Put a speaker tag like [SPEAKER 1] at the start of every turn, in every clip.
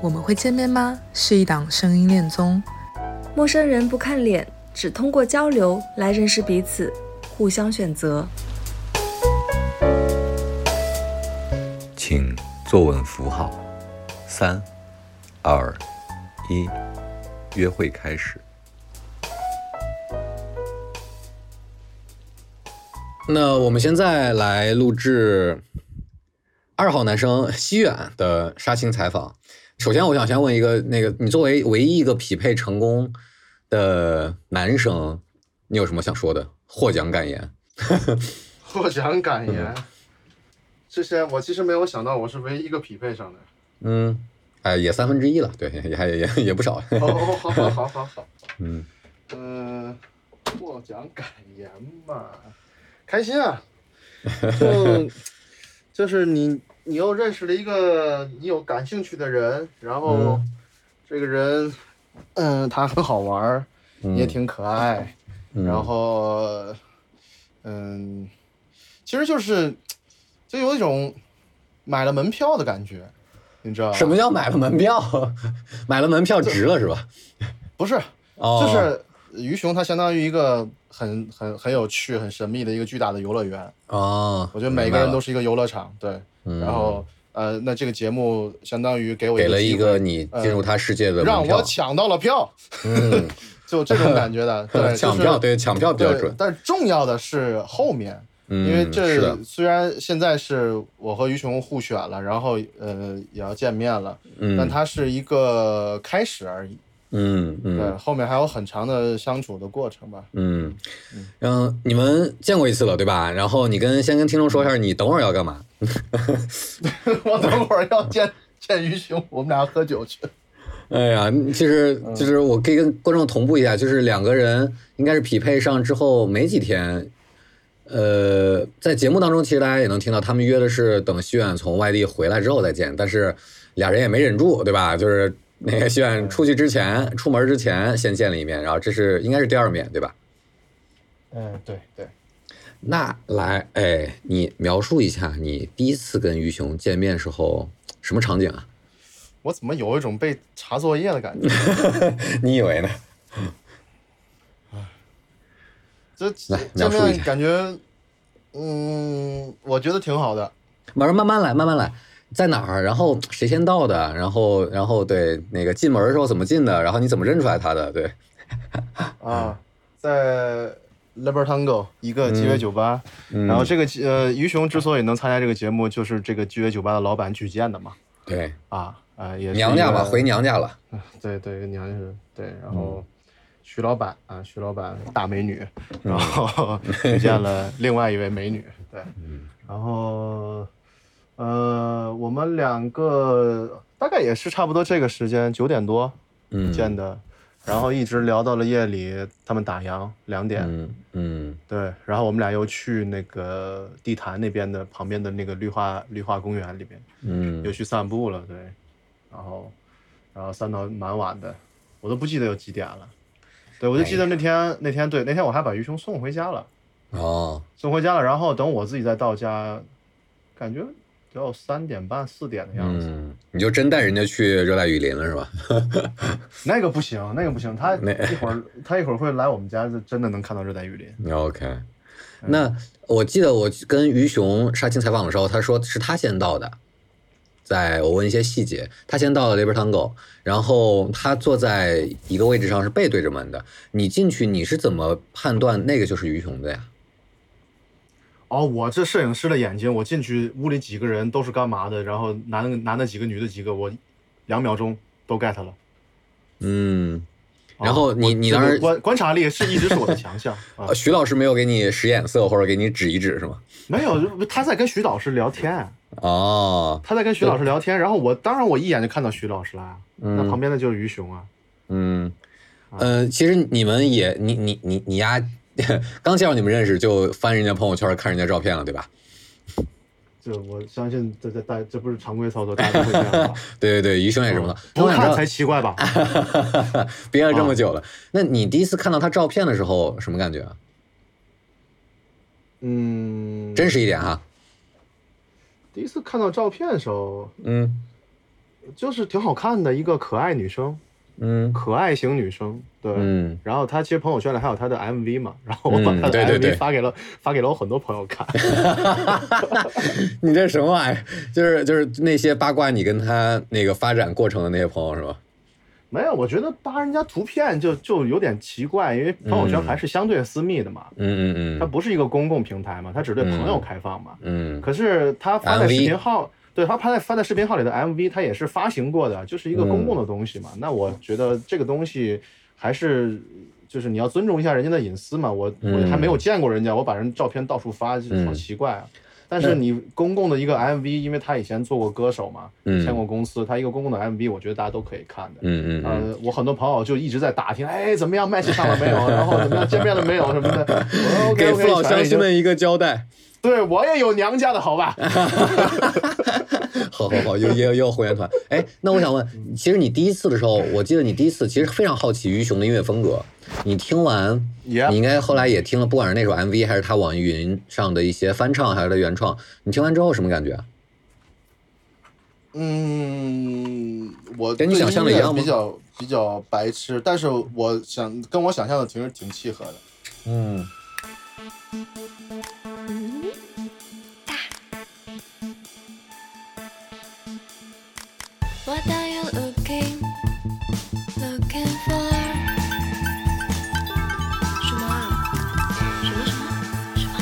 [SPEAKER 1] 我们会见面吗？是一档声音恋综，
[SPEAKER 2] 陌生人不看脸，只通过交流来认识彼此，互相选择。
[SPEAKER 3] 请坐稳扶好，三、二、一，约会开始。
[SPEAKER 4] 那我们现在来录制二号男生西远的杀青采访。首先，我想先问一个，那个你作为唯一一个匹配成功的男生，你有什么想说的获奖感言？
[SPEAKER 5] 获奖感言，之前我其实没有想到我是唯一一个匹配上的。
[SPEAKER 4] 嗯，哎，也三分之一了，对，也还也也不少。
[SPEAKER 5] 哦，好好好好好，
[SPEAKER 4] 嗯
[SPEAKER 5] 嗯，获奖感言嘛，开心啊，就就是你你又认识了一个你有感兴趣的人，然后
[SPEAKER 4] 嗯
[SPEAKER 5] 这个人，嗯，他很好玩儿，也挺可爱，
[SPEAKER 4] 嗯
[SPEAKER 5] 然后，嗯，其实就是就有一种买了门票的感觉，你知道吧？
[SPEAKER 4] 什么叫买了门票？买了门票值了是吧？
[SPEAKER 5] 不是，
[SPEAKER 4] 哦，
[SPEAKER 5] 就是鱼熊，它相当于一个很很很有趣、很神秘的一个巨大的游乐园。
[SPEAKER 4] 哦，
[SPEAKER 5] 我觉得每个人都
[SPEAKER 4] 是
[SPEAKER 5] 是一个游乐场，对。
[SPEAKER 4] 嗯
[SPEAKER 5] 然后呃，那这个节目相当于给我
[SPEAKER 4] 给了一个你进入他世界的门
[SPEAKER 5] 让我抢到了票，
[SPEAKER 4] 嗯，
[SPEAKER 5] 就这种感觉的。对，
[SPEAKER 4] 抢
[SPEAKER 5] 就是
[SPEAKER 4] 票对抢票比较准，
[SPEAKER 5] 但是重要的是后面，
[SPEAKER 4] 嗯，
[SPEAKER 5] 因为这虽然现在是我和于熊互选了，然后呃也要见面了，
[SPEAKER 4] 嗯
[SPEAKER 5] 但它是一个开始而已。对，
[SPEAKER 4] 嗯对
[SPEAKER 5] 后面还有很长的相处的过程吧。
[SPEAKER 4] 嗯，然后你们见过一次了对吧？然后你跟先跟听众说一下，你等会儿要干嘛？
[SPEAKER 5] 我等会儿要见见于熊，我们俩喝酒去。
[SPEAKER 4] 哎呀，其实就是我可以跟观众同步一下，就是两个人应该是匹配上之后没几天，呃，在节目当中其实大家也能听到，他们约的是等徐远从外地回来之后再见，但是俩人也没忍住，对吧？就是那个西远出去之前，出门之前先见了一面，然后这是应该是第二面，对吧？
[SPEAKER 5] 嗯，对对。
[SPEAKER 4] 那来，哎，你描述一下你第一次跟于雄见面时候什么场景啊？
[SPEAKER 5] 我怎么有一种被查作业的感觉？
[SPEAKER 4] 你以为呢？
[SPEAKER 5] 这
[SPEAKER 4] 来
[SPEAKER 5] 见
[SPEAKER 4] 描述一下
[SPEAKER 5] 面感觉，嗯，我觉得挺好的。
[SPEAKER 4] 慢慢慢来，慢慢来，在哪儿？然后谁先到的？然后，然后对那个进门的时候怎么进的？然后你怎么认出来他的？对，
[SPEAKER 5] 啊，在 Libertango 一个鸡尾酒吧，
[SPEAKER 4] 嗯
[SPEAKER 5] 然后这个呃于熊之所以能参加这个节目，就是这个鸡尾酒吧的老板举荐的嘛。
[SPEAKER 4] 对，
[SPEAKER 5] 啊啊，也是
[SPEAKER 4] 娘家
[SPEAKER 5] 吧，
[SPEAKER 4] 回娘家了。
[SPEAKER 5] 对对，娘家是对，然
[SPEAKER 4] 嗯
[SPEAKER 5] 后徐老板啊，徐老板大美女，然后 遇见了另外一位美女，对，
[SPEAKER 4] 嗯
[SPEAKER 5] 然后呃，我们两个大概也是差不多这个时间九点多
[SPEAKER 4] 嗯，
[SPEAKER 5] 见的，然后一直聊到了夜里，他们打烊两点，
[SPEAKER 4] 嗯嗯。
[SPEAKER 5] 对，然后我们俩又去那个地坛那边的旁边的那个绿化绿化公园里边，
[SPEAKER 4] 嗯。
[SPEAKER 5] 又去散步了，对，然后，然后散到蛮晚的，我都不记得有几点了，对我就记得那天、那天对那天我还把于雄送回家了，
[SPEAKER 4] 哦，
[SPEAKER 5] 送回家了，然后等我自己再到家，感觉得有三点半四点的样子，
[SPEAKER 4] 嗯，你就真带人家去热带雨林了是吧？
[SPEAKER 5] 那个不行，那个不行，他
[SPEAKER 4] 那
[SPEAKER 5] 一会儿他一会儿会来我们家，就真的能看到热带雨林
[SPEAKER 4] ，OK，那我记得我跟于雄杀青采访的时候，他说是他先到的。在我问一些细节，他先到了 Libertango，然后他坐在一个位置上是背对着门的。你进去你是怎么判断那个就是于雄的呀？
[SPEAKER 5] 哦，我这摄影师的眼睛，我进去屋里几个人都是干嘛的，然后男的男的几个，女的几个，我两秒钟都 get 了。
[SPEAKER 4] 嗯，然后你你当时
[SPEAKER 5] 观观察力是一直是我的强项 啊
[SPEAKER 4] 呃，徐老师没有给你使眼色或者给你指一指是吗？
[SPEAKER 5] 没有，他在跟徐老师聊天，
[SPEAKER 4] 哦，
[SPEAKER 5] 他在跟徐老师聊天，然后我当然我一眼就看到徐老师了啊，那旁边的就是于雄啊，
[SPEAKER 4] 嗯，呃，其实你们也你你你你呀，刚介绍你们认识就翻人家朋友圈看人家照片了，对吧？
[SPEAKER 5] 这我相信这这大这不是常规操作，大家都会这样吧？
[SPEAKER 4] 对对对，余生也这么的。
[SPEAKER 5] 不
[SPEAKER 4] 我想知道
[SPEAKER 5] 看才奇怪吧？
[SPEAKER 4] 憋了这么久了，那你第一次看到他照片的时候什么感觉啊？
[SPEAKER 5] 嗯，
[SPEAKER 4] 真实一点哈。
[SPEAKER 5] 第一次看到照片的时候，
[SPEAKER 4] 嗯
[SPEAKER 5] 就是挺好看的一个可爱女生，
[SPEAKER 4] 嗯
[SPEAKER 5] 可爱型女生，对。
[SPEAKER 4] 嗯，
[SPEAKER 5] 然后她其实朋友圈里还有她的 MV 嘛，然后我把
[SPEAKER 4] 嗯
[SPEAKER 5] 她的 MV 发给了、发给了我很多朋友看。
[SPEAKER 4] 你这什么玩意儿？就是就是那些八卦你跟她那个发展过程的那些朋友是吧？
[SPEAKER 5] 没有，我觉得扒人家图片就就有点奇怪，因为朋友圈还是相对私密的嘛，
[SPEAKER 4] 嗯嗯嗯
[SPEAKER 5] 它不是一个公共平台嘛，它只对朋友开放嘛。
[SPEAKER 4] 嗯
[SPEAKER 5] 可是他发在视频号，对他拍在发在视频号里的 MV，它也是发行过的，就是一个公共的东西嘛。那我觉得这个东西还是就是你要尊重一下人家的隐私嘛。我我还没有见过人家，我把人照片到处发，就好奇怪啊。但是你公共的一个 MV，因为他以前做过歌手嘛，
[SPEAKER 4] 嗯
[SPEAKER 5] 签过公司，他一个公共的 MV，我觉得大家都可以看的。
[SPEAKER 4] 嗯嗯嗯，
[SPEAKER 5] 呃，我很多朋友就一直在打听，哎，怎么样，麦起上了没有？然后怎么样，见面了没有什么的。我说 OK
[SPEAKER 4] 给父老乡亲们一个交代。
[SPEAKER 5] 对我也有娘家的好吧？
[SPEAKER 4] 好好好，又又又后援团。哎，那我想问，其实你第一次的时候，我记得你第一次其实非常好奇于熊的音乐风格。你听完你应该后来也听了，不管是那首 MV 还是他网易云上的一些翻唱，还是他原创，你听完之后什么感觉啊？
[SPEAKER 5] 嗯，我
[SPEAKER 4] 跟你想象的一样吗
[SPEAKER 5] 比较比较白痴，但是我想跟我想象的其实挺契合的。
[SPEAKER 4] 嗯
[SPEAKER 6] What are you looking looking for？什么啊？什么什么什么。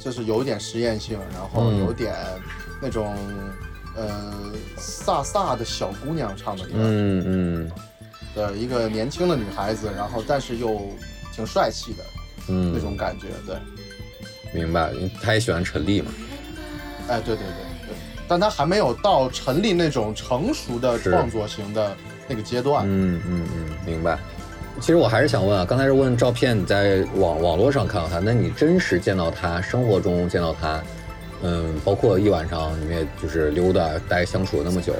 [SPEAKER 5] 就是有点实验性，然后有点那种、呃飒飒的小姑娘唱的歌，
[SPEAKER 4] 嗯嗯
[SPEAKER 5] 的一个年轻的女孩子，然后但是又挺帅气的
[SPEAKER 4] 嗯，
[SPEAKER 5] 那种感觉，对，
[SPEAKER 4] 明白。因为他也喜欢陈粒嘛。
[SPEAKER 5] 哎，对对对对，但她还没有到陈粒那种成熟的创作型的那个阶段。
[SPEAKER 4] 嗯嗯嗯，明白。其实我还是想问啊，刚才是问照片，你在网网络上看到他，那你真实见到他，生活中见到他，嗯，包括一晚上你们也就是溜达待相处了那么久，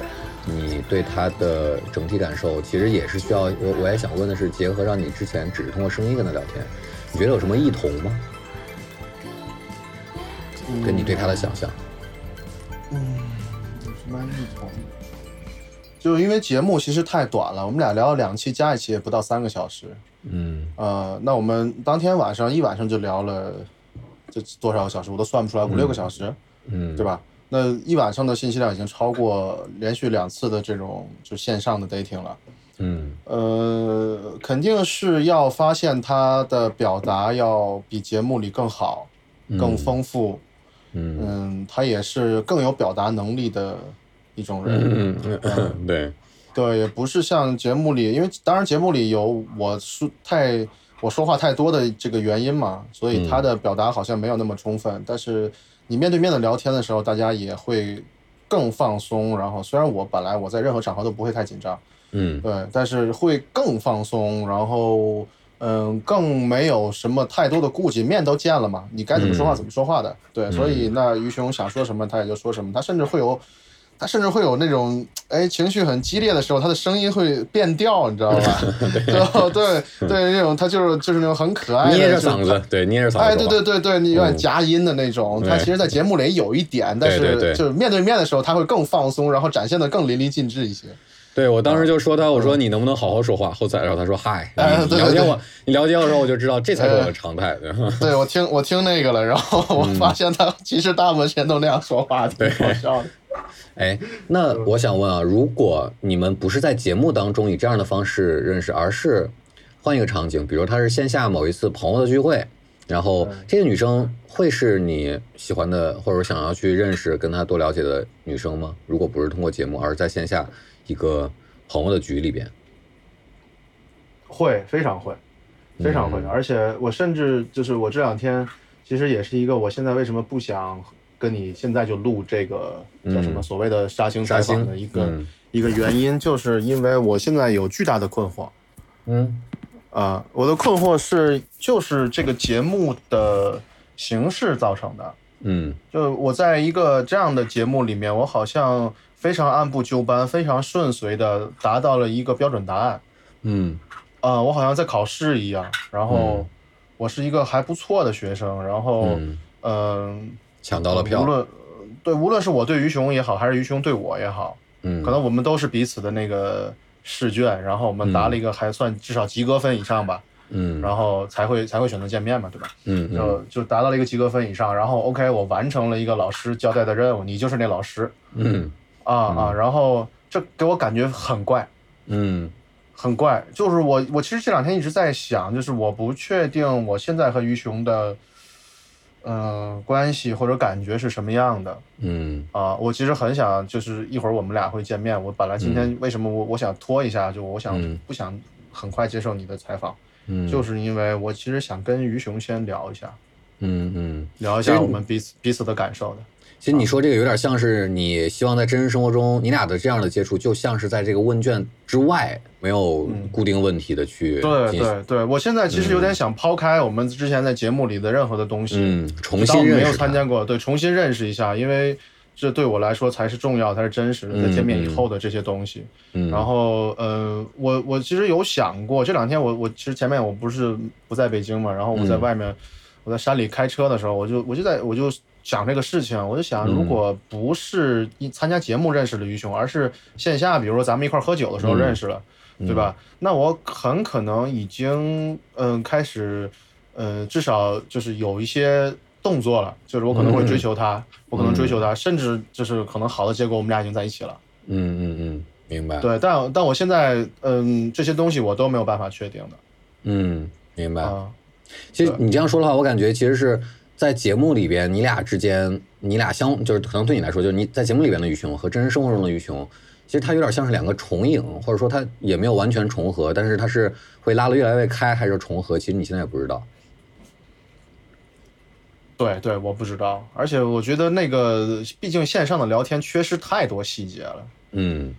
[SPEAKER 4] 你对他的整体感受，其实也是需要我我也想问的是，结合上你之前只是通过声音跟他聊天，你觉得有什么异同吗？跟你对他的想象？
[SPEAKER 5] 嗯有什么异同？就是因为节目其实太短了，我们俩聊了两期，加一期也不到三个小时。
[SPEAKER 4] 嗯
[SPEAKER 5] 呃，那我们当天晚上一晚上就聊了这多少个小时，我都算不出来，五六个小时，
[SPEAKER 4] 嗯，
[SPEAKER 5] 对？吧？那一晚上的信息量已经超过连续两次的这种就线上的 dating 了。
[SPEAKER 4] 嗯
[SPEAKER 5] 呃，肯定是要发现他的表达要比节目里更好、更丰富。
[SPEAKER 4] 嗯
[SPEAKER 5] 嗯，他也是更有表达能力的一种人。
[SPEAKER 4] 嗯 对，
[SPEAKER 5] 对，也不是像节目里，因为当然节目里有我说太我说话太多的这个原因嘛，所以他的表达好像没有那么充分。但是你面对面的聊天的时候，大家也会更放松。然后虽然我本来我在任何场合都不会太紧张，
[SPEAKER 4] 嗯
[SPEAKER 5] 对，但是会更放松，然后嗯，更没有什么太多的顾忌，面都见了嘛，你该怎么说话
[SPEAKER 4] 嗯
[SPEAKER 5] 怎么说话的，对，所以那于雄想说什么他也就说什么，他甚至会有。他甚至会有那种哎情绪很激烈的时候，他的声音会变调，你知道吧？对对对，那种他就是就是那种很可爱的，
[SPEAKER 4] 捏着
[SPEAKER 5] 就是
[SPEAKER 4] 嗓子，对，捏着嗓子。
[SPEAKER 5] 哎，对对对对，你有点
[SPEAKER 4] 嗯
[SPEAKER 5] 夹音的那种。他其实，在节目里有一点，但是就是面对面的时候，他会更放松，然后展现的更淋漓尽致一些。
[SPEAKER 4] 对我当时就说他，我说你能不能好好说话？后来然后他说嗨，了解我，你了解我的时候我就知道这才是我的常态。对
[SPEAKER 5] 对我听我听那个了，然后我
[SPEAKER 4] 嗯
[SPEAKER 5] 发现他其实大部分时间都那样说话，挺好笑的。
[SPEAKER 4] 哎，那我想问啊，如果你们不是在节目当中以这样的方式认识，而是换一个场景，比如他是线下某一次朋友的聚会，然后
[SPEAKER 5] 嗯
[SPEAKER 4] 这个女生会是你喜欢的，或者想要去认识、跟她多了解的女生吗？如果不是通过节目，而是在线下一个朋友的局里边，
[SPEAKER 5] 会，非常会，非常会。
[SPEAKER 4] 嗯
[SPEAKER 5] 而且我甚至就是我这两天，其实也是一个我现在为什么不想跟你现在就录这个叫什么
[SPEAKER 4] 嗯
[SPEAKER 5] 所谓的杀青采访的一个、
[SPEAKER 4] 嗯
[SPEAKER 5] 一个原因，就是因为我现在有巨大的困惑。
[SPEAKER 4] 嗯
[SPEAKER 5] 啊、我的困惑是，就是这个节目的形式造成的。
[SPEAKER 4] 嗯
[SPEAKER 5] 就我在一个这样的节目里面，我好像非常按部就班、非常顺遂的达到了一个标准答案。
[SPEAKER 4] 嗯
[SPEAKER 5] 啊、我好像在考试一样，然后我是一个还不错的学生，然后
[SPEAKER 4] 嗯，
[SPEAKER 5] 嗯、
[SPEAKER 4] 抢到了票。
[SPEAKER 5] 无，论对，无论是我对于熊也好，还是于熊对我也好，
[SPEAKER 4] 嗯，
[SPEAKER 5] 可能我们都是彼此的那个试卷，然后我们答了一个还算至少及格分以上吧，
[SPEAKER 4] 嗯。
[SPEAKER 5] 然后才会才会选择见面嘛，对吧？
[SPEAKER 4] 嗯嗯。
[SPEAKER 5] 就就达到了一个及格分以上，然后 OK，我完成了一个老师交代的任务，你就是那老师
[SPEAKER 4] 嗯。
[SPEAKER 5] 啊啊，然后这给我感觉很怪，
[SPEAKER 4] 嗯。
[SPEAKER 5] 很怪，就是我我其实这两天一直在想，就是我不确定我现在和于熊的，呃，关系或者感觉是什么样的
[SPEAKER 4] 嗯
[SPEAKER 5] 啊。我其实很想，就是一会儿我们俩会见面。我本来今天为什么我我想拖一下，就我想
[SPEAKER 4] 嗯
[SPEAKER 5] 不想很快接受你的采访，
[SPEAKER 4] 嗯，
[SPEAKER 5] 就是因为我其实想跟于雄先聊一下，
[SPEAKER 4] 嗯嗯。
[SPEAKER 5] 聊一下我们彼此彼此的感受的。
[SPEAKER 4] 其实你说这个有点像是你希望在真实生活中，你俩的这样的接触，就像是在这个问卷之外没有固定问题的去
[SPEAKER 5] 对对对，我现在其实有点想抛开我们之前在节目里的任何的东西，
[SPEAKER 4] 嗯，重
[SPEAKER 5] 新没有参加过，对，重新认识一下，因为这对我来说才是重要，才是真实的，在
[SPEAKER 4] 嗯
[SPEAKER 5] 见面以后的这些东西。
[SPEAKER 4] 嗯，
[SPEAKER 5] 然后，呃，我我其实有想过，这两天我我其实前面我不是不在北京嘛，然后我在
[SPEAKER 4] 嗯
[SPEAKER 5] 外面，我在山里开车的时候，我就我就在我就想这个事情，我就想，
[SPEAKER 4] 嗯
[SPEAKER 5] 如果不是一参加节目认识了于雄，而是线下，比如说咱们一块儿喝酒的时候
[SPEAKER 4] 嗯
[SPEAKER 5] 认识了，对吧？那我很可能已经嗯、开始，呃，至少就是有一些动作了，就是我可能会追求他，我可能追求他，甚至就是可能好的结果我们俩已经在一起了。
[SPEAKER 4] 嗯嗯嗯，明白，
[SPEAKER 5] 对，但但我现在嗯这些东西我都没有办法确定的
[SPEAKER 4] 嗯，明白。
[SPEAKER 5] 啊。
[SPEAKER 4] 其实你这样说的话，我感觉其实是在节目里边，你俩之间，你俩相就是可能对你来说，就是你在节目里边的于雄和真实生活中的于雄，其实它有点像是两个重影，或者说它也没有完全重合，但是它是会拉得越来越开，还是重合，其实你现在也不知道。
[SPEAKER 5] 对对，我不知道，而且我觉得那个毕竟线上的聊天缺失太多细节了。
[SPEAKER 4] 嗯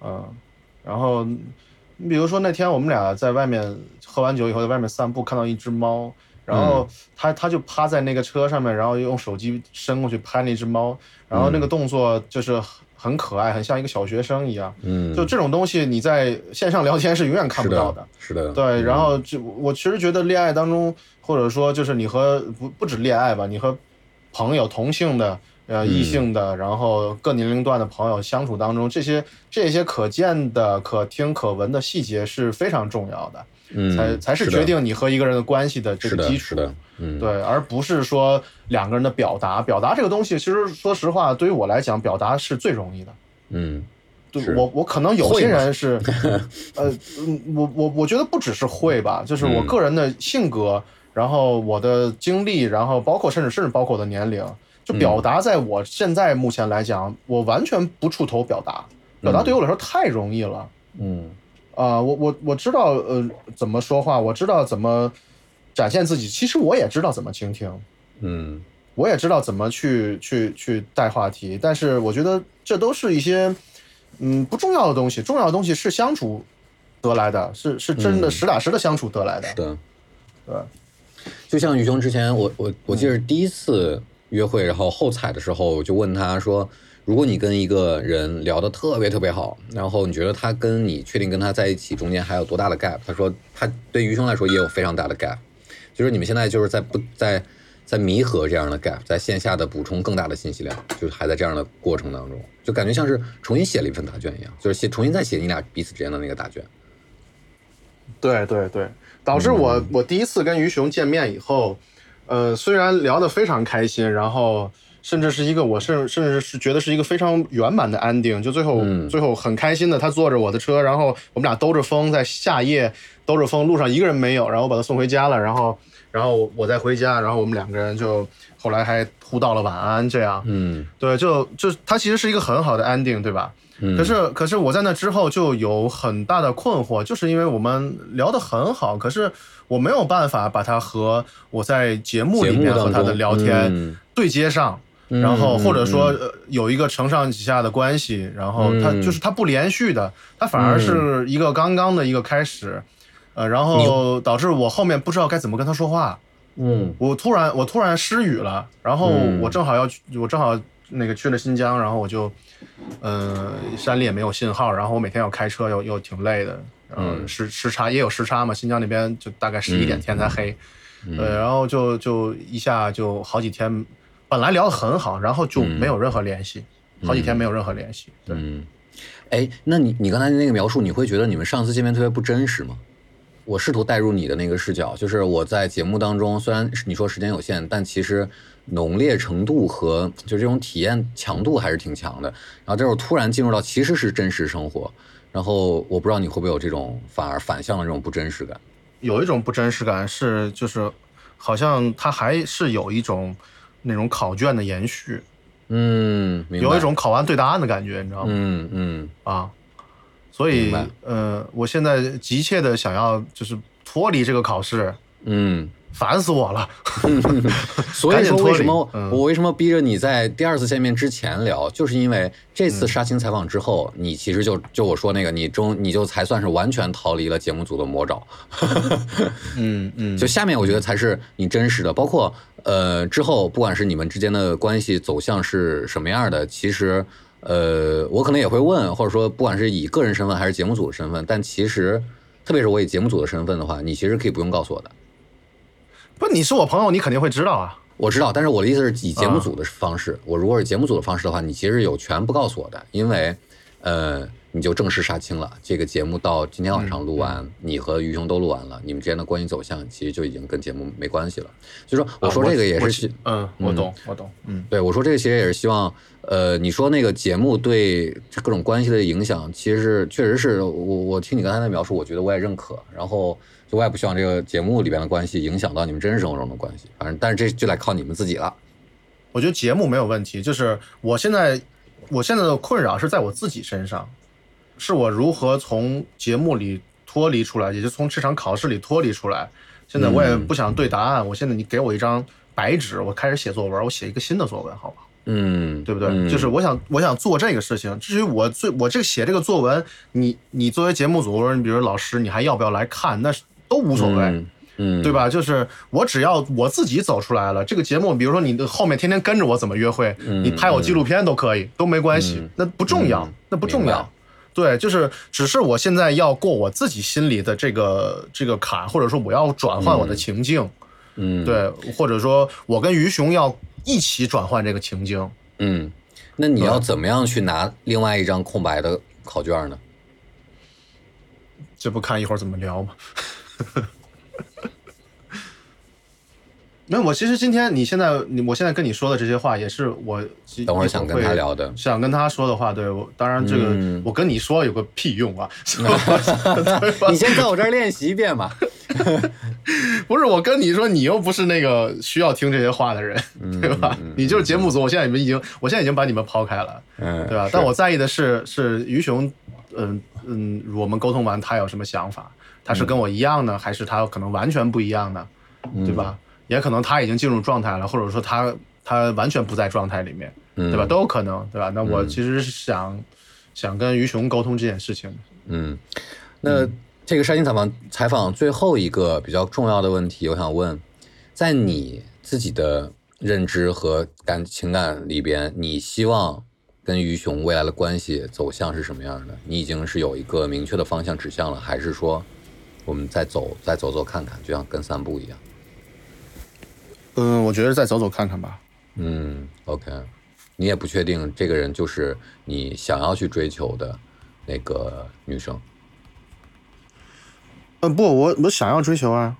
[SPEAKER 5] 嗯，然后你比如说那天我们俩在外面喝完酒以后，在外面散步，看到一只猫，然后他他就趴在那个车上面，然后用手机伸过去拍那只猫，然后那个动作就是很很可爱，很像一个小学生一样。
[SPEAKER 4] 嗯，
[SPEAKER 5] 就这种东西，你在线上聊天是永远看不到
[SPEAKER 4] 的，是的，
[SPEAKER 5] 对，
[SPEAKER 4] 嗯
[SPEAKER 5] 然后就我其实觉得恋爱当中，或者说就是你和不不止恋爱吧，你和朋友同性的。呃，异性的，然后各年龄段的朋友相处当中，这些这些可见的、可听、可闻的细节是非常重要的，
[SPEAKER 4] 嗯，
[SPEAKER 5] 才才是决定你和一个人的关系的这，个基础。
[SPEAKER 4] 是的，嗯，
[SPEAKER 5] 对，而不是说两个人的表达。表达这个东西，其实说实话，对于我来讲，表达是最容易的。
[SPEAKER 4] 嗯
[SPEAKER 5] 对
[SPEAKER 4] 是
[SPEAKER 5] 我我可能有些人是，呃，嗯我我我觉得不只是会吧，就是我
[SPEAKER 4] 嗯
[SPEAKER 5] 个人的性格，然后我的经历，然后包括甚至甚至包括我的年龄，就表
[SPEAKER 4] 嗯
[SPEAKER 5] 达在我现在目前来讲，我完全不触头表达，表达对于我来说太容易了。
[SPEAKER 4] 嗯
[SPEAKER 5] 啊、我我我知道呃怎么说话，我知道怎么展现自己，其实我也知道怎么倾听，
[SPEAKER 4] 嗯。
[SPEAKER 5] 我也知道怎么去去去带话题，但是我觉得这都是一些嗯不重要的东西，重要的东西是相处得来的，是是真的
[SPEAKER 4] 嗯。
[SPEAKER 5] 实打实的相处得来的。
[SPEAKER 4] 是的，
[SPEAKER 5] 对，
[SPEAKER 4] 就像宇雄之前，我我我记得第一次约会，然后后采的时候，我就问他说，如果你跟一个人聊得特别特别好，然后你觉得他跟你确定跟他在一起中间还有多大的 gap？他说他对于雄来说也有非常大的 gap，就是你们现在就是在不在在弥合这样的 gap，在线下的补充更大的信息量，就是还在这样的过程当中，就感觉像是重新写了一份答卷一样，就是写重新再写你俩彼此之间的那个答卷。
[SPEAKER 5] 对对对，导致我、我第一次跟于雄见面以后，呃，虽然聊得非常开心，然后甚至是一个我甚甚至是觉得是一个非常圆满的 ending，就最后、
[SPEAKER 4] 嗯。
[SPEAKER 5] 最后很开心的他坐着我的车，然后我们俩兜着风在夏夜兜着风，路上一个人没有，然后我把他送回家了，然后然后我再回家，然后我们两个人就后来还互道了晚安，这样，
[SPEAKER 4] 嗯。
[SPEAKER 5] 对，就就他其实是一个很好的 ending，对吧？
[SPEAKER 4] 嗯，
[SPEAKER 5] 可是，可是我在那之后就有很大的困惑，就是因为我们聊得很好，可是我没有办法把它和我在节目里面和他的聊天
[SPEAKER 4] 嗯。
[SPEAKER 5] 对接上，
[SPEAKER 4] 嗯
[SPEAKER 5] 然后或者说有一个承上启下的关系，然后它
[SPEAKER 4] 嗯。
[SPEAKER 5] 就是它不连续的，它反而是一个刚刚的一个开始，呃，然后导致我后面不知道该怎么跟他说话，
[SPEAKER 4] 嗯。
[SPEAKER 5] 我突然我突然失语了，然后
[SPEAKER 4] 嗯。
[SPEAKER 5] 我正好要去，我正好那个去了新疆，然后我就呃，山里也没有信号，然后我每天要开车又又挺累的，
[SPEAKER 4] 嗯。
[SPEAKER 5] 时时差也有时差嘛，新疆那边就大概十一点天才黑，呃，然后就就一下就好几天，本来聊得很好，然后就没有任何联系，好几天没有任何联系，对。
[SPEAKER 4] 嗯，哎，那你你刚才那个描述，你会觉得你们上次见面特别不真实吗？我试图带入你的那个视角，就是我在节目当中，虽然你说时间有限，但其实浓烈程度和就这种体验强度还是挺强的。然后这会儿突然进入到其实是真实生活，然后我不知道你会不会有这种反而反向的这种不真实感。
[SPEAKER 5] 有一种不真实感是，就是好像它还是有一种那种考卷的延续，
[SPEAKER 4] 嗯，
[SPEAKER 5] 有一种考完对答案的感觉，你知道吗？
[SPEAKER 4] 嗯嗯
[SPEAKER 5] 啊，所以呃，我现在急切的想要就是脱离这个考试，
[SPEAKER 4] 嗯。
[SPEAKER 5] 烦死我了。
[SPEAKER 4] 所以说，为什么我为什么逼着你在第二次见面之前聊？就是因为这次杀青采访之后，你其实就就我说那个，你中你就才算是完全逃离了节目组的魔爪。
[SPEAKER 5] 嗯嗯
[SPEAKER 4] 就下面我觉得才是你真实的，包括呃之后不管是你们之间的关系走向是什么样的，其实呃我可能也会问，或者说不管是以个人身份还是节目组的身份，但其实特别是我以节目组的身份的话，你其实可以不用告诉我的。
[SPEAKER 5] 不，你是我朋友，你肯定会知道啊。
[SPEAKER 4] 我知道，但是我的意思是以节目组的方式。我如果是节目组的方式的话，你其实有权不告诉我的，因为，呃，你就正式杀青了。这个节目到今天晚上录完，你和于兄都录完了，你们之间的关系走向其实就已经跟节目没关系了。所以说，我说这个也是希，
[SPEAKER 5] 嗯，我懂，我懂，嗯
[SPEAKER 4] 对我说这个其实也是希望，呃，你说那个节目对各种关系的影响，其实是确实是我我听你刚才的描述，我觉得我也认可。然后就我也不希望这个节目里边的关系影响到你们真实生活中的关系。反正，但是这就得靠你们自己了。
[SPEAKER 5] 我觉得节目没有问题，就是我现在我现在的困扰是在我自己身上，是我如何从节目里脱离出来，也就从这场考试里脱离出来。现在我也不想对答案，我现在你给我一张白纸，我开始写作文，我写一个新的作文，好吧？
[SPEAKER 4] 嗯，
[SPEAKER 5] 对不对？
[SPEAKER 4] 嗯
[SPEAKER 5] 就是我想，我想做这个事情。至于我最我这个写这个作文，你你作为节目组，你比如老师，你还要不要来看？那是都无所谓。
[SPEAKER 4] 嗯嗯，
[SPEAKER 5] 对？吧？就是我只要我自己走出来了，这个节目，比如说你的后面天天跟着我怎么约会，
[SPEAKER 4] 嗯
[SPEAKER 5] 你拍我纪录片都可以，都没关系，
[SPEAKER 4] 嗯
[SPEAKER 5] 那不重要，
[SPEAKER 4] 嗯
[SPEAKER 5] 那不重要。对，就是只是我现在要过我自己心里的这个这个坎，或者说我要转换我的情境，
[SPEAKER 4] 嗯，，
[SPEAKER 5] 对，或者说我跟于雄要一起转换这个情境。
[SPEAKER 4] 嗯，那你要怎么样去拿另外一张空白的考卷呢？
[SPEAKER 5] 这不看一会儿怎么聊吗？没有，我其实今天你现在你我现在跟你说的这些话，也是我其
[SPEAKER 4] 等会儿想跟他聊的。
[SPEAKER 5] 想跟他说的话，对我当然这个、
[SPEAKER 4] 嗯
[SPEAKER 5] 我跟你说有个屁用啊！
[SPEAKER 4] 你先在我这儿练习一遍吧。
[SPEAKER 5] 不是我跟你说，你又不是那个需要听这些话的人，
[SPEAKER 4] 嗯
[SPEAKER 5] 对吧？你就是节目组，我现在你们已经，我现在已经把你们抛开了，
[SPEAKER 4] 嗯，
[SPEAKER 5] 对吧？但我在意的是，是于雄，嗯嗯，我们沟通完他有什么想法？他是跟我一样呢，还是他可能完全不一样呢？
[SPEAKER 4] 嗯
[SPEAKER 5] 对吧？也可能他已经进入状态了，或者说他他完全不在状态里面，
[SPEAKER 4] 嗯
[SPEAKER 5] 对吧？都有可能，对吧？那我其实是想、想跟于雄沟通这件事情。
[SPEAKER 4] 嗯，那这个杀青采访采访最后一个比较重要的问题，我想问，在你自己的认知和感情感里边，你希望跟于雄未来的关系走向是什么样的？你已经是有一个明确的方向指向了，还是说我们再走再走走看看，就像跟散步一样？
[SPEAKER 5] 嗯，我觉得再走走看看吧。
[SPEAKER 4] 嗯，OK，你也不确定这个人就是你想要去追求的那个女生。
[SPEAKER 5] 呃，不，我我想要追求啊，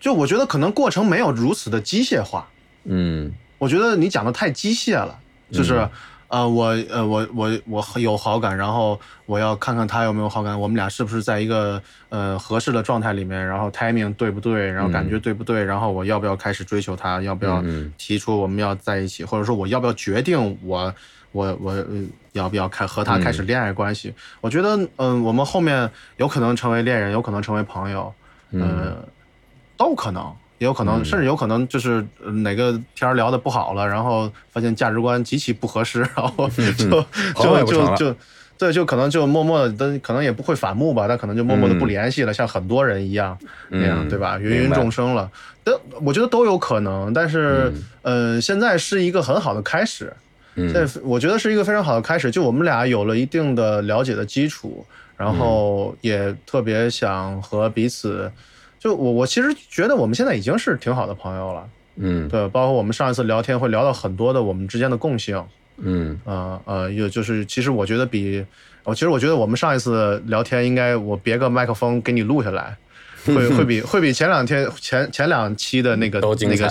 [SPEAKER 5] 就我觉得可能过程没有如此的机械化。
[SPEAKER 4] 嗯
[SPEAKER 5] 我觉得你讲的太机械了，就是，呃，我呃我我我很有好感，然后我要看看他有没有好感，我们俩是不是在一个呃合适的状态里面，然后 timing 对不对，然后感觉对不对，然后我要不要开始追求他，要不要
[SPEAKER 4] 嗯
[SPEAKER 5] 提出我们要在一起，或者说我要不要决定我我我、呃要不要开和他开始恋爱关系？我觉得，嗯、我们后面有可能成为恋人，有可能成为朋友，呃，都有可能，也有可能，甚至有可能就是呃哪个天儿聊的不好了，然后发现价值观极其不合适，然后就就就就对，就可能就默默的，可能也不会反目吧，但可能就默默的不联系了，像很多人一样那样，
[SPEAKER 4] 嗯
[SPEAKER 5] 对吧？芸芸众生了，但我觉得都有可能，但是、呃，现在是一个很好的开始。
[SPEAKER 4] 嗯
[SPEAKER 5] 这我觉得是一个非常好的开始。就我们俩有了一定的了解的基础，然后也特别想和彼此，就我我其实觉得我们现在已经是挺好的朋友了。
[SPEAKER 4] 嗯
[SPEAKER 5] 对，包括我们上一次聊天会聊到很多的我们之间的共性。
[SPEAKER 4] 嗯
[SPEAKER 5] 呃呃，有就是，其实我觉得比，我其实我觉得我们上一次聊天应该我别个麦克风给你录下来，会会比会比前两天前前两期的那个
[SPEAKER 4] 都精
[SPEAKER 5] 那个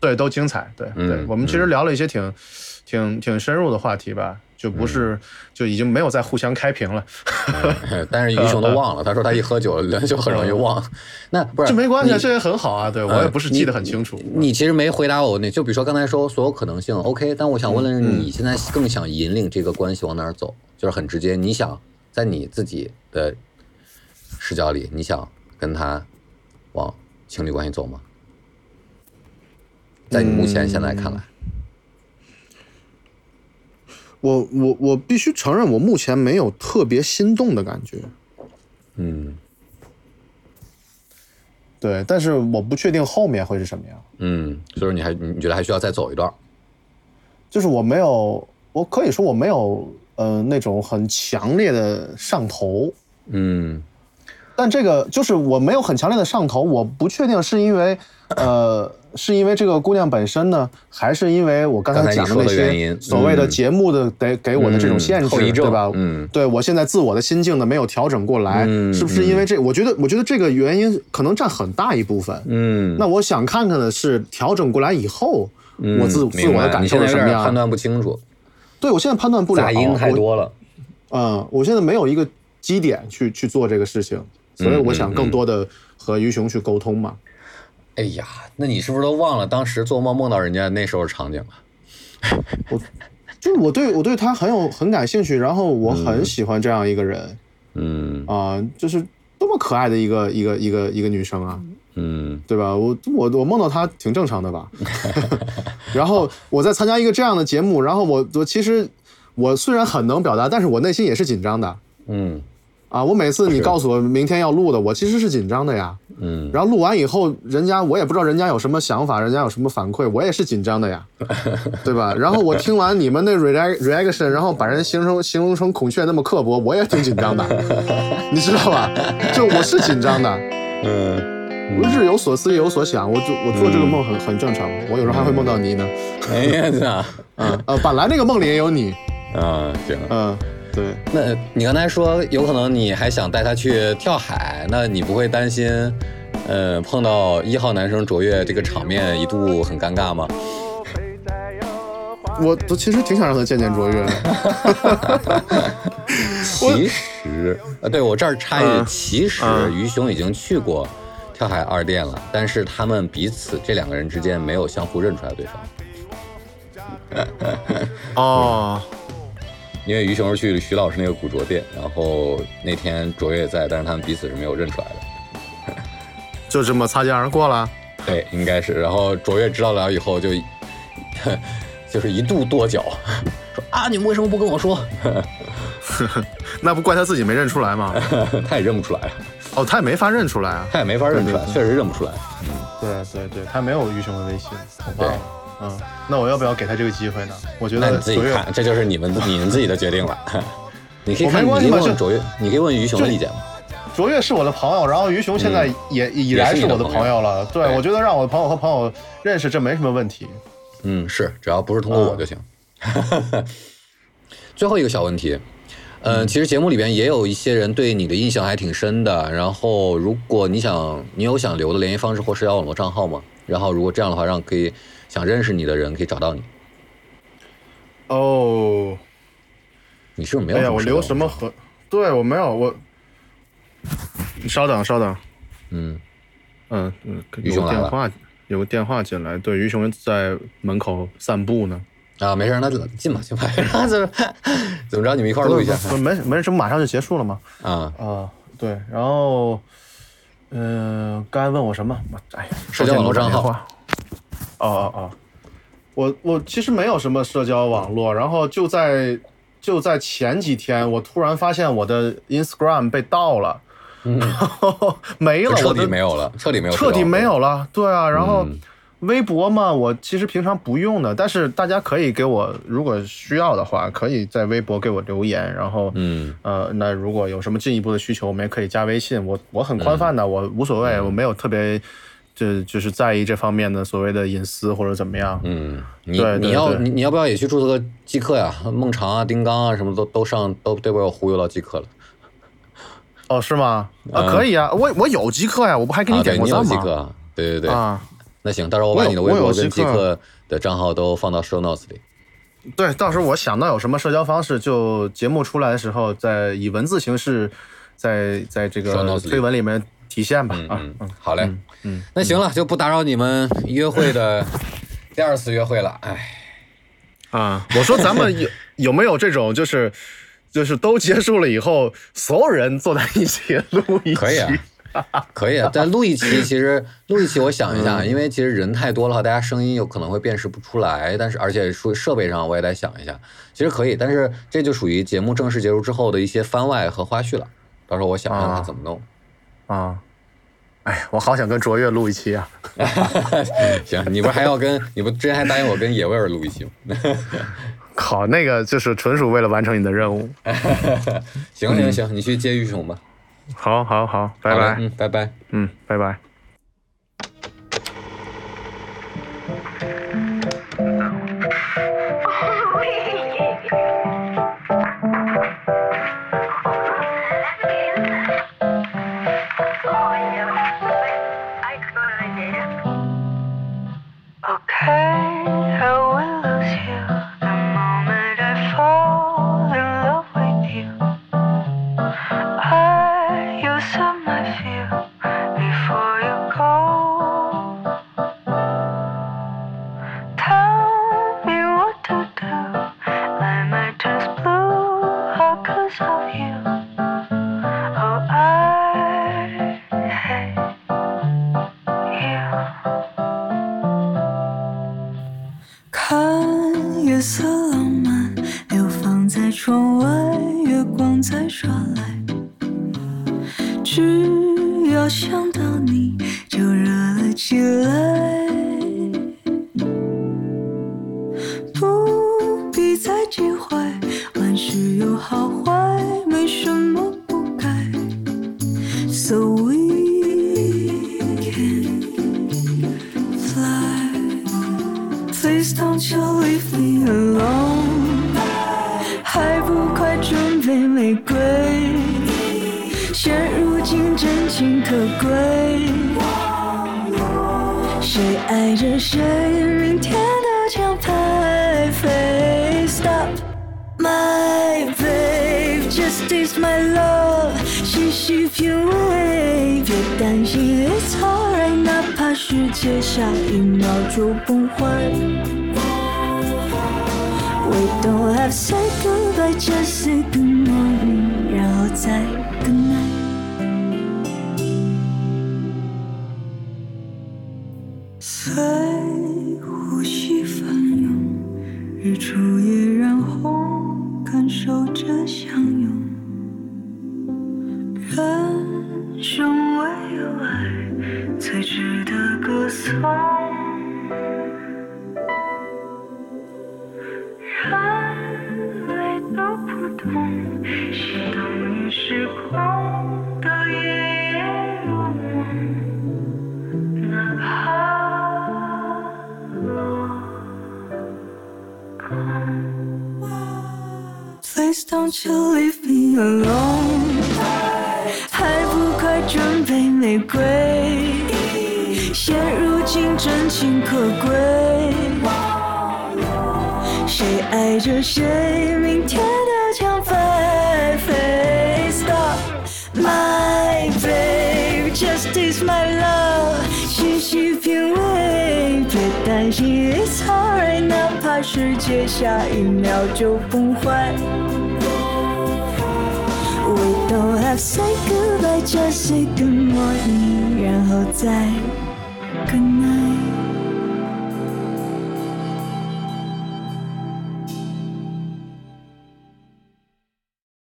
[SPEAKER 5] 对都精彩，对
[SPEAKER 4] 嗯
[SPEAKER 5] 对，我们其实聊了一些挺挺挺深入的话题吧，就不是就已经没有再互相开屏了，
[SPEAKER 4] 但是于雄都 忘了，他说他一喝酒就很容易忘。那不是
[SPEAKER 5] 这没关系，这也很好啊，对我也不是记得很清楚。
[SPEAKER 4] 你其实没回答我那，就比如说刚才说所有可能性，OK，但我想问的是，你现在更想引领这个关系往哪儿走？就是很直接，你想在你自己的视角里，你想跟他往情侣关系走吗？在你目前现在看来，
[SPEAKER 5] 我我我必须承认，我目前没有特别心动的感觉。
[SPEAKER 4] 嗯
[SPEAKER 5] 对，但是我不确定后面会是什么样。
[SPEAKER 4] 嗯，所以说你还你觉得还需要再走一段？
[SPEAKER 5] 就是我没有，我可以说我没有呃那种很强烈的上头，
[SPEAKER 4] 嗯
[SPEAKER 5] 但这个就是我没有很强烈的上头，我不确定是因为呃是因为这个姑娘本身呢，还是因为我刚才讲
[SPEAKER 4] 刚才你说
[SPEAKER 5] 那些所谓的
[SPEAKER 4] 嗯
[SPEAKER 5] 节目的给给我的这种限制，对吧？
[SPEAKER 4] 嗯
[SPEAKER 5] 对我现在自我的心境呢没有调整过来，
[SPEAKER 4] 嗯
[SPEAKER 5] 是不是因为这？我觉得我觉得这个原因可能占很大一部分。
[SPEAKER 4] 嗯，
[SPEAKER 5] 那我想看看的是调整过来以后，
[SPEAKER 4] 嗯
[SPEAKER 5] 我自自我的感受是什么样
[SPEAKER 4] 判断不清楚，
[SPEAKER 5] 对我现在判断不了，
[SPEAKER 4] 杂音太多了。
[SPEAKER 5] 嗯，我现在没有一个基点去去做这个事情，所以我想更多的和于雄去沟通嘛。
[SPEAKER 4] 哎呀，那你是不是都忘了当时做梦梦到人家那时候场景了？
[SPEAKER 5] 我就是我对我对他很有很感兴趣，然后我很喜欢这样一个人
[SPEAKER 4] 嗯
[SPEAKER 5] 啊、就是多么可爱的一个一个一个一个女生啊，
[SPEAKER 4] 嗯
[SPEAKER 5] 对吧？我我我梦到她挺正常的吧。然后我在参加一个这样的节目，然后我我其实我虽然很能表达，但是我内心也是紧张的
[SPEAKER 4] 嗯
[SPEAKER 5] 啊。我每次你告诉我明天要录的，我其实是紧张的呀。
[SPEAKER 4] 嗯。
[SPEAKER 5] 然后录完以后，人家我也不知道人家有什么想法，人家有什么反馈，我也是紧张的呀，对吧？然后我听完你们那 react reaction，然后把人形容形容成孔雀那么刻薄，我也挺紧张的，你知道吧？就我是紧张的，
[SPEAKER 4] 嗯，
[SPEAKER 5] 我日有所思夜有所想，我就我做这个梦很很正常，我有时候还会梦到你呢，
[SPEAKER 4] 哎呀，这样。
[SPEAKER 5] 嗯呃，本来那个梦里也有你，
[SPEAKER 4] 啊，行。
[SPEAKER 5] 嗯，对，
[SPEAKER 4] 那你刚才说有可能你还想带他去跳海，那你不会担心，呃，碰到一号男生卓越这个场面一度很尴尬吗？
[SPEAKER 5] 我我其实挺想让他见见卓越的，
[SPEAKER 4] 其实，呃，对我这儿插一句，
[SPEAKER 5] 嗯
[SPEAKER 4] 其实
[SPEAKER 5] 嗯。
[SPEAKER 4] 于雄已经去过跳海二店了，但是他们彼此这两个人之间没有相互认出来对方，
[SPEAKER 5] 哦，
[SPEAKER 4] 因为于雄是去徐老师那个古着店，然后那天卓越也在，但是他们彼此是没有认出来的。
[SPEAKER 5] 就这么擦肩而过了。
[SPEAKER 4] 对，应该是。然后卓越知道了以后就，就是一度跺脚，说啊，你们为什么不跟我说？
[SPEAKER 5] 那不怪他自己没认出来吗？
[SPEAKER 4] 他也认不出来，
[SPEAKER 5] 哦，他也没法认出来啊。
[SPEAKER 4] 他也没法认出来，确实认不出来。
[SPEAKER 5] 嗯对对对，他没有于雄的微信，我
[SPEAKER 4] 对
[SPEAKER 5] 忘了。嗯，那我要不要给他这个机会呢？我觉得卓越
[SPEAKER 4] 你自己看，这就是你们你们自己的决定了。你可以问问卓越，你可以问于雄的
[SPEAKER 5] 就
[SPEAKER 4] 意见吗。
[SPEAKER 5] 卓越是我的朋友，然后于雄现在也、已然是我的朋友了。对，
[SPEAKER 4] 对
[SPEAKER 5] 我觉得让我的朋友和朋友认识，这没什么问题。
[SPEAKER 4] 嗯，是，只要不是通过我就行。最后一个小问题，嗯，其实节目里边也有一些人对你的印象还挺深的。然后，如果你想，你有想留的联系方式或社交网络账号吗？然后，如果这样的话，让可以想认识你的人可以找到你。
[SPEAKER 5] 哦，
[SPEAKER 4] 你是不是没有？
[SPEAKER 5] 哎呀，我留什么？和？对我没有我。你稍等，稍等。
[SPEAKER 4] 嗯，
[SPEAKER 5] 嗯嗯，有个电话，有个电话进来。对，于雄在门口散步呢。
[SPEAKER 4] 啊，没事，那进吧，进吧。怎么怎么着？你们一块录一下
[SPEAKER 5] 不没没什么，马上就结束了吗？
[SPEAKER 4] 啊？
[SPEAKER 5] 啊，对，然后，嗯、刚才问我什么？哎呀，
[SPEAKER 4] 社交网络账号。
[SPEAKER 5] 哦哦哦，我我其实没有什么社交网络，然后就在就在前几天，我突然发现我的 Instagram 被盗了，
[SPEAKER 4] 嗯，
[SPEAKER 5] 没了，
[SPEAKER 4] 彻底没有了，彻底没有，
[SPEAKER 5] 彻底没。有了。对啊，然后
[SPEAKER 4] 嗯。
[SPEAKER 5] 微博嘛，我其实平常不用的，但是大家可以给我，如果需要的话，可以在微博给我留言，然后，
[SPEAKER 4] 嗯，
[SPEAKER 5] 呃，那如果有什么进一步的需求，我们也可以加微信，我我很宽泛的，我无所谓，我没有特别，就就是在意这方面的所谓的隐私或者怎么样，
[SPEAKER 4] 嗯，你
[SPEAKER 5] 对对
[SPEAKER 4] 你要你你要不要也去注册个极客呀？孟尝啊、丁刚啊，什么都都上都都被我忽悠到极客了。
[SPEAKER 5] 哦，是吗？啊，
[SPEAKER 4] 嗯
[SPEAKER 5] 可以啊，我我有极客呀，我不还给
[SPEAKER 4] 啊，
[SPEAKER 5] 你
[SPEAKER 4] 对你有
[SPEAKER 5] 点过赞吗？
[SPEAKER 4] 极客啊？对对对，
[SPEAKER 5] 啊，
[SPEAKER 4] 那行，到时候我把你的微博跟极
[SPEAKER 5] 极客
[SPEAKER 4] 客的账号都放到 show notes 里。
[SPEAKER 5] 对，到时候我想到有什么社交方式，就节目出来的时候，再以文字形式，在在这个推文里面体现吧。啊，
[SPEAKER 4] 嗯嗯，好嘞，
[SPEAKER 5] 嗯，
[SPEAKER 4] 那行了，就不打扰你们约会的 第二次约会了。哎，
[SPEAKER 5] 啊，我说咱们有 有没有这种，就是就是都结束了以后，所有人坐在一起录一期？
[SPEAKER 4] 可以啊。可以啊，但录一期其实录一期，我想一
[SPEAKER 5] 嗯
[SPEAKER 4] 下，因为其实人太多了话，大家声音有可能会辨识不出来，但是而且说设备上我也得想一下，其实可以，但是这就属于节目正式结束之后的一些番外和花絮了，到时候我想想怎么弄。
[SPEAKER 5] 啊。哎，我好想跟卓越录一期啊！
[SPEAKER 4] 行，你不还要跟你不之前还答应我跟野味儿录一期吗？
[SPEAKER 5] 靠，那个就是纯属为了完成你的任务。
[SPEAKER 4] 行行行，你去接玉熊吧。
[SPEAKER 5] 好，好，好，拜拜。
[SPEAKER 4] 嗯，拜拜。
[SPEAKER 5] 嗯，拜拜。
[SPEAKER 6] My babe, just taste my love，细细品味，别担心，It's alright，哪怕世界下一秒就崩坏。We don't have to say goodbye, just say good morning，然后再 good night。随呼吸翻涌，日出 Please don't you leave me alone，还不快准备玫瑰，现如今真情可贵。谁爱着谁，明天的奖牌飞。Stop my babe, just taste my love，细细品味，别担心，It's alright，哪怕世界下一秒就崩坏。We don't have say goodbye, just say good morning，然后再。